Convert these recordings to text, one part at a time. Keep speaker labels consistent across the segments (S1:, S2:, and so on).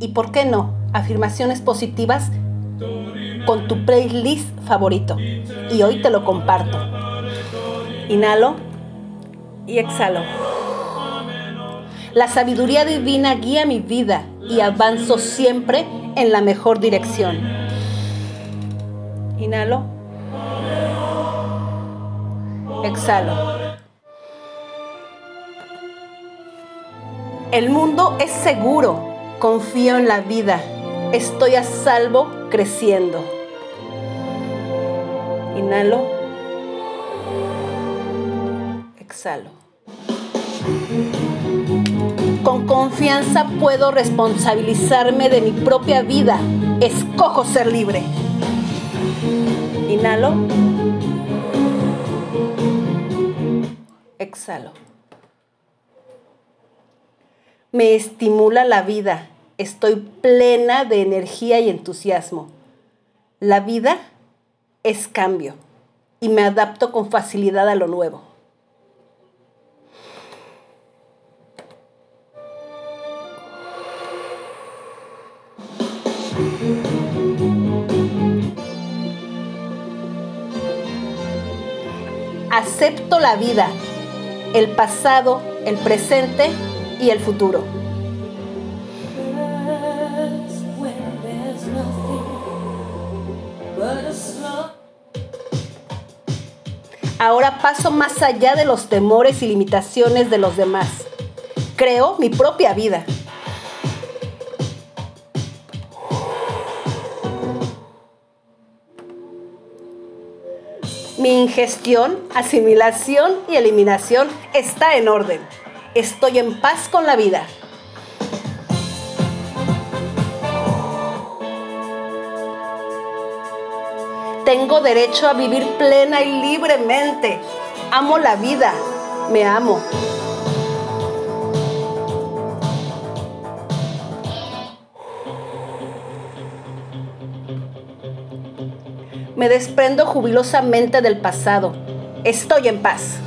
S1: y, ¿por qué no?, afirmaciones positivas con tu playlist favorito. Y hoy te lo comparto. Inhalo y exhalo. La sabiduría divina guía mi vida y avanzo siempre en la mejor dirección. Inhalo. Exhalo. El mundo es seguro. Confío en la vida. Estoy a salvo creciendo. Inhalo. Exhalo. Con confianza puedo responsabilizarme de mi propia vida. Escojo ser libre. Inhalo. Exhalo. Me estimula la vida. Estoy plena de energía y entusiasmo. La vida es cambio y me adapto con facilidad a lo nuevo. Acepto la vida, el pasado, el presente y el futuro. Ahora paso más allá de los temores y limitaciones de los demás. Creo mi propia vida. Mi ingestión, asimilación y eliminación está en orden. Estoy en paz con la vida. Tengo derecho a vivir plena y libremente. Amo la vida. Me amo. Me desprendo jubilosamente del pasado. Estoy en paz.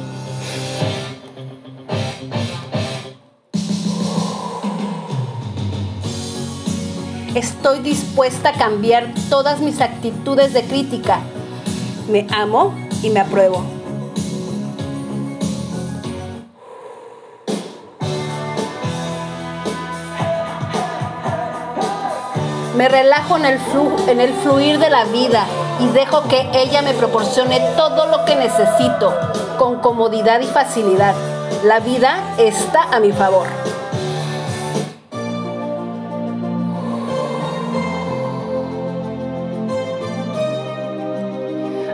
S1: Estoy dispuesta a cambiar todas mis actitudes de crítica. Me amo y me apruebo. Me relajo en el, fluir de la vida y dejo que ella me proporcione todo lo que necesito con comodidad y facilidad. La vida está a mi favor.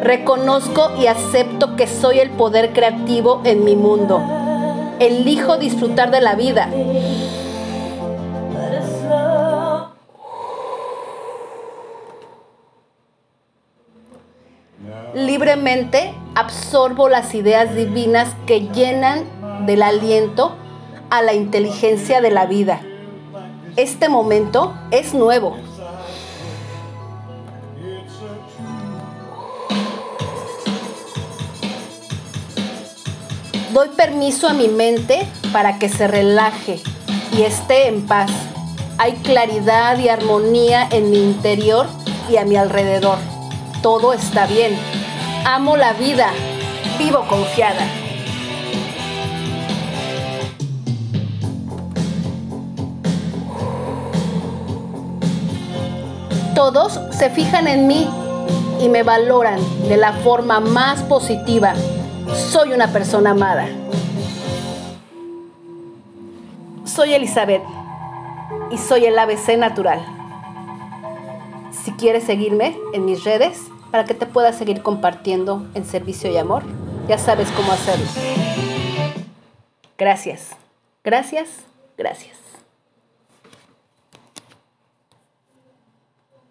S1: Reconozco y acepto que soy el poder creativo en mi mundo. Elijo disfrutar de la vida. Libremente absorbo las ideas divinas que llenan del aliento a la inteligencia de la vida. Este momento es nuevo. Doy permiso a mi mente para que se relaje y esté en paz. Hay claridad y armonía en mi interior y a mi alrededor. Todo está bien. Amo la vida. Vivo confiada. Todos se fijan en mí y me valoran de la forma más positiva. Soy una persona amada. Soy Elizabeth y soy el ABC natural. Si quieres seguirme en mis redes para que te pueda seguir compartiendo en servicio y amor, ya sabes cómo hacerlo. Gracias, gracias, gracias.